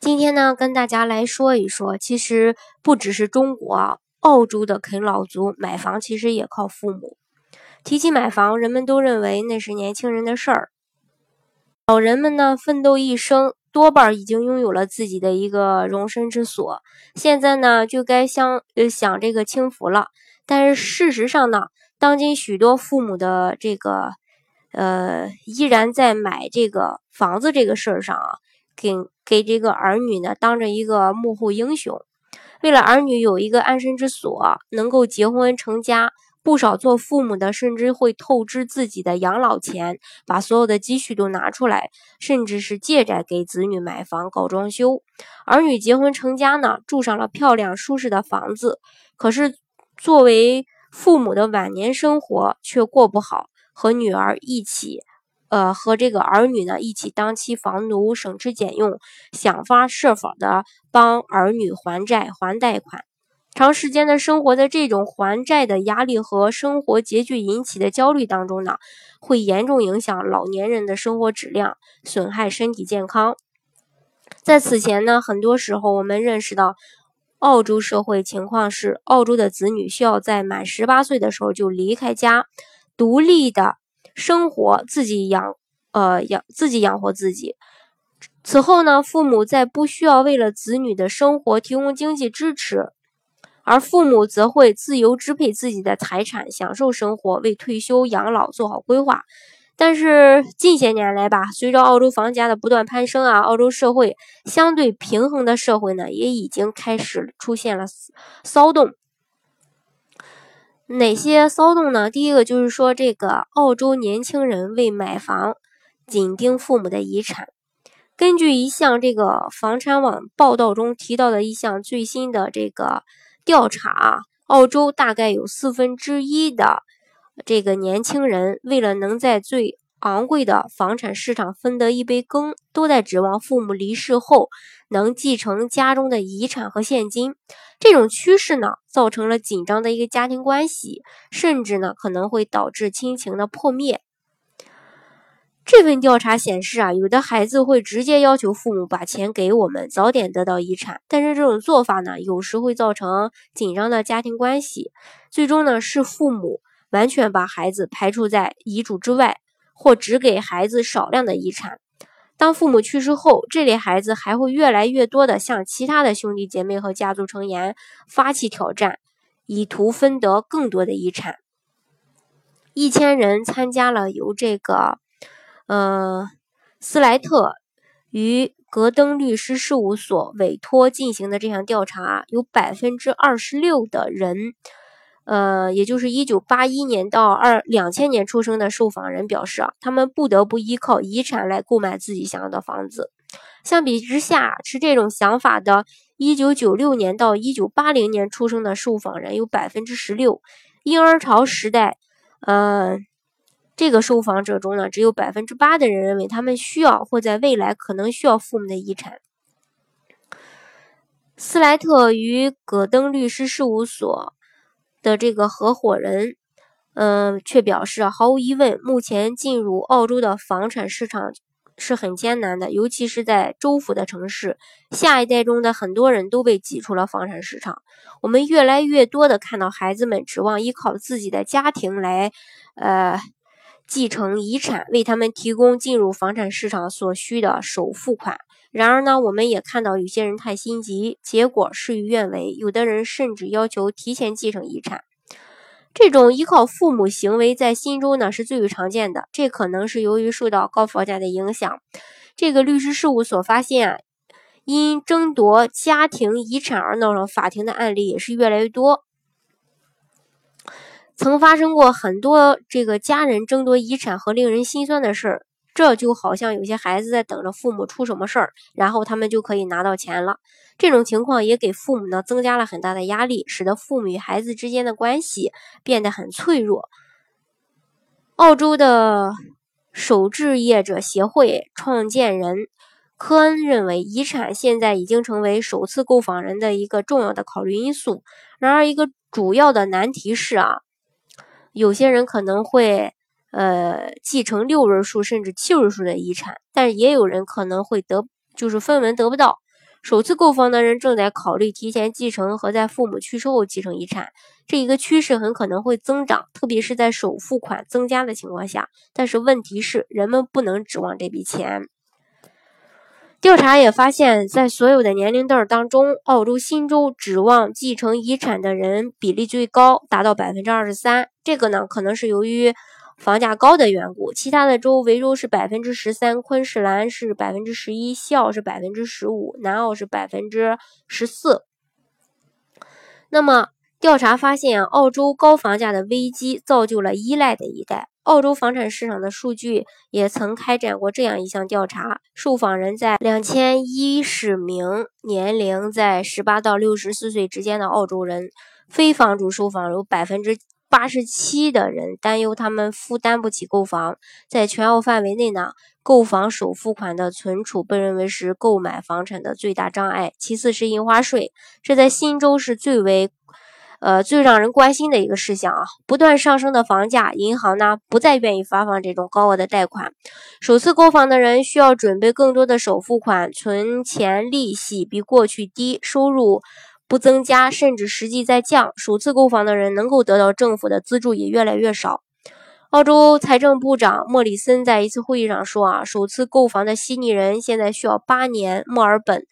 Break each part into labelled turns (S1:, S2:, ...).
S1: 今天呢，跟大家来说一说，其实不只是中国啊、澳洲的啃老族买房，其实也靠父母。提起买房，人们都认为那是年轻人的事儿。老人们呢，奋斗一生，多半已经拥有了自己的一个容身之所，现在呢，就该享呃享这个清福了。但是事实上呢，当今许多父母的这个呃，依然在买这个房子这个事儿上啊。给给这个儿女呢当着一个幕后英雄，为了儿女有一个安身之所，能够结婚成家，不少做父母的甚至会透支自己的养老钱，把所有的积蓄都拿出来，甚至是借债给子女买房搞装修。儿女结婚成家呢，住上了漂亮舒适的房子，可是作为父母的晚年生活却过不好，和女儿一起。呃，和这个儿女呢一起当起房奴，省吃俭用，想方设法的帮儿女还债还贷款。长时间的生活在这种还债的压力和生活拮据引起的焦虑当中呢，会严重影响老年人的生活质量，损害身体健康。在此前呢，很多时候我们认识到，澳洲社会情况是，澳洲的子女需要在满十八岁的时候就离开家，独立的。生活自己养，呃养自己养活自己。此后呢，父母在不需要为了子女的生活提供经济支持，而父母则会自由支配自己的财产，享受生活，为退休养老做好规划。但是近些年来吧，随着澳洲房价的不断攀升啊，澳洲社会相对平衡的社会呢，也已经开始出现了骚动。哪些骚动呢？第一个就是说，这个澳洲年轻人为买房紧盯父母的遗产。根据一项这个房产网报道中提到的一项最新的这个调查，澳洲大概有四分之一的这个年轻人为了能在最昂贵的房产市场分得一杯羹，都在指望父母离世后能继承家中的遗产和现金。这种趋势呢，造成了紧张的一个家庭关系，甚至呢可能会导致亲情的破灭。这份调查显示啊，有的孩子会直接要求父母把钱给我们，早点得到遗产。但是这种做法呢，有时会造成紧张的家庭关系，最终呢是父母完全把孩子排除在遗嘱之外，或只给孩子少量的遗产。当父母去世后，这类孩子还会越来越多的向其他的兄弟姐妹和家族成员发起挑战，以图分得更多的遗产。一千人参加了由这个，呃，斯莱特与格登律师事务所委托进行的这项调查，有百分之二十六的人。呃，也就是一九八一年到二两千年出生的受访人表示啊，他们不得不依靠遗产来购买自己想要的房子。相比之下，持这种想法的一九九六年到一九八零年出生的受访人有百分之十六。婴儿潮时代，呃，这个受访者中呢，只有百分之八的人认为他们需要或在未来可能需要父母的遗产。斯莱特与葛登律师事务所。的这个合伙人，嗯，却表示，毫无疑问，目前进入澳洲的房产市场是很艰难的，尤其是在州府的城市。下一代中的很多人都被挤出了房产市场。我们越来越多的看到孩子们指望依靠自己的家庭来，呃，继承遗产，为他们提供进入房产市场所需的首付款。然而呢，我们也看到有些人太心急，结果事与愿违。有的人甚至要求提前继承遗产。这种依靠父母行为在新州呢是最为常见的。这可能是由于受到高房价的影响。这个律师事务所发现啊，因争夺家庭遗产而闹上法庭的案例也是越来越多。曾发生过很多这个家人争夺遗产和令人心酸的事儿。这就好像有些孩子在等着父母出什么事儿，然后他们就可以拿到钱了。这种情况也给父母呢增加了很大的压力，使得父母与孩子之间的关系变得很脆弱。澳洲的首置业者协会创建人科恩认为，遗产现在已经成为首次购房人的一个重要的考虑因素。然而，一个主要的难题是啊，有些人可能会呃继承六位数甚至七位数的遗产，但是也有人可能会得就是分文得不到。首次购房的人正在考虑提前继承和在父母去世后继承遗产，这一个趋势很可能会增长，特别是在首付款增加的情况下。但是问题是，人们不能指望这笔钱。调查也发现，在所有的年龄段当中，澳洲新州指望继承遗产的人比例最高，达到百分之二十三。这个呢，可能是由于。房价高的缘故，其他的州维州是百分之十三，昆士兰是百分之十一，西澳是百分之十五，南澳是百分之十四。那么调查发现，澳洲高房价的危机造就了依赖的一代。澳洲房产市场的数据也曾开展过这样一项调查，受访人在两千一十名年龄在十八到六十四岁之间的澳洲人，非房主受访有百分之。八十七的人担忧他们负担不起购房。在全澳范围内呢，购房首付款的存储被认为是购买房产的最大障碍，其次是印花税，这在新州是最为呃最让人关心的一个事项啊。不断上升的房价，银行呢不再愿意发放这种高额的贷款。首次购房的人需要准备更多的首付款，存钱利息比过去低，收入。不增加，甚至实际在降。首次购房的人能够得到政府的资助也越来越少。澳洲财政部长莫里森在一次会议上说：“啊，首次购房的悉尼人现在需要八年，墨尔本，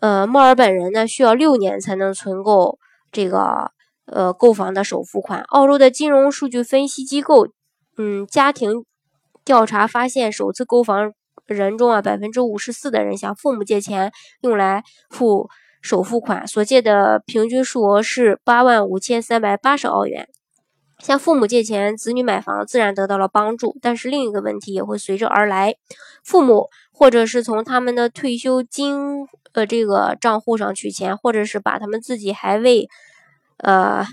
S1: 呃，墨尔本人呢需要六年才能存够这个呃购房的首付款。”澳洲的金融数据分析机构，嗯，家庭调查发现，首次购房人中啊，百分之五十四的人向父母借钱用来付。首付款所借的平均数额是八万五千三百八十澳元。向父母借钱，子女买房自然得到了帮助，但是另一个问题也会随之而来：父母或者是从他们的退休金呃这个账户上取钱，或者是把他们自己还未呃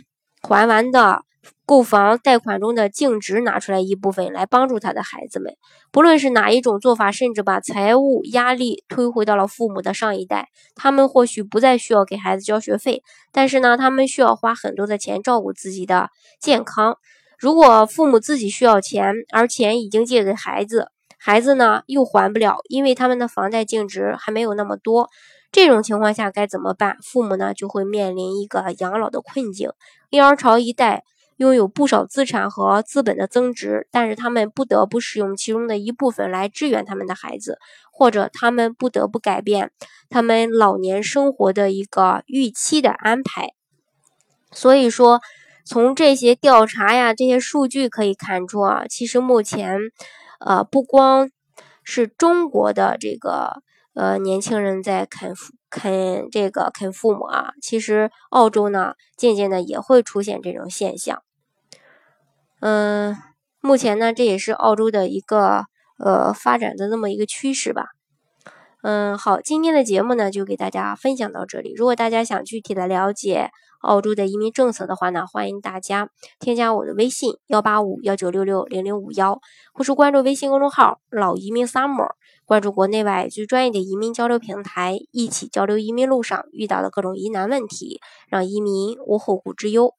S1: 还完的。购房贷款中的净值拿出来一部分来帮助他的孩子们，不论是哪一种做法，甚至把财务压力推回到了父母的上一代。他们或许不再需要给孩子交学费，但是呢，他们需要花很多的钱照顾自己的健康。如果父母自己需要钱，而钱已经借给孩子，孩子呢又还不了，因为他们的房贷净值还没有那么多。这种情况下该怎么办？父母呢就会面临一个养老的困境。婴儿潮一代。拥有不少资产和资本的增值，但是他们不得不使用其中的一部分来支援他们的孩子，或者他们不得不改变他们老年生活的一个预期的安排。所以说，从这些调查呀、这些数据可以看出啊，其实目前，呃，不光是中国的这个呃年轻人在啃啃这个啃父母啊，其实澳洲呢，渐渐的也会出现这种现象。嗯，目前呢，这也是澳洲的一个呃发展的那么一个趋势吧。嗯，好，今天的节目呢就给大家分享到这里。如果大家想具体的了解澳洲的移民政策的话呢，欢迎大家添加我的微信幺八五幺九六六零零五幺，或是关注微信公众号“老移民 summer”。关注国内外最专业的移民交流平台，一起交流移民路上遇到的各种疑难问题，让移民无后顾之忧。